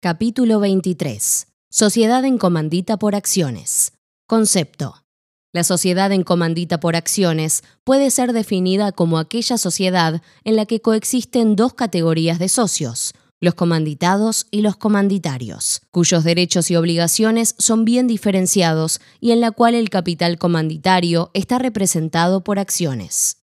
Capítulo 23. Sociedad en comandita por acciones. Concepto. La sociedad en comandita por acciones puede ser definida como aquella sociedad en la que coexisten dos categorías de socios, los comanditados y los comanditarios, cuyos derechos y obligaciones son bien diferenciados y en la cual el capital comanditario está representado por acciones.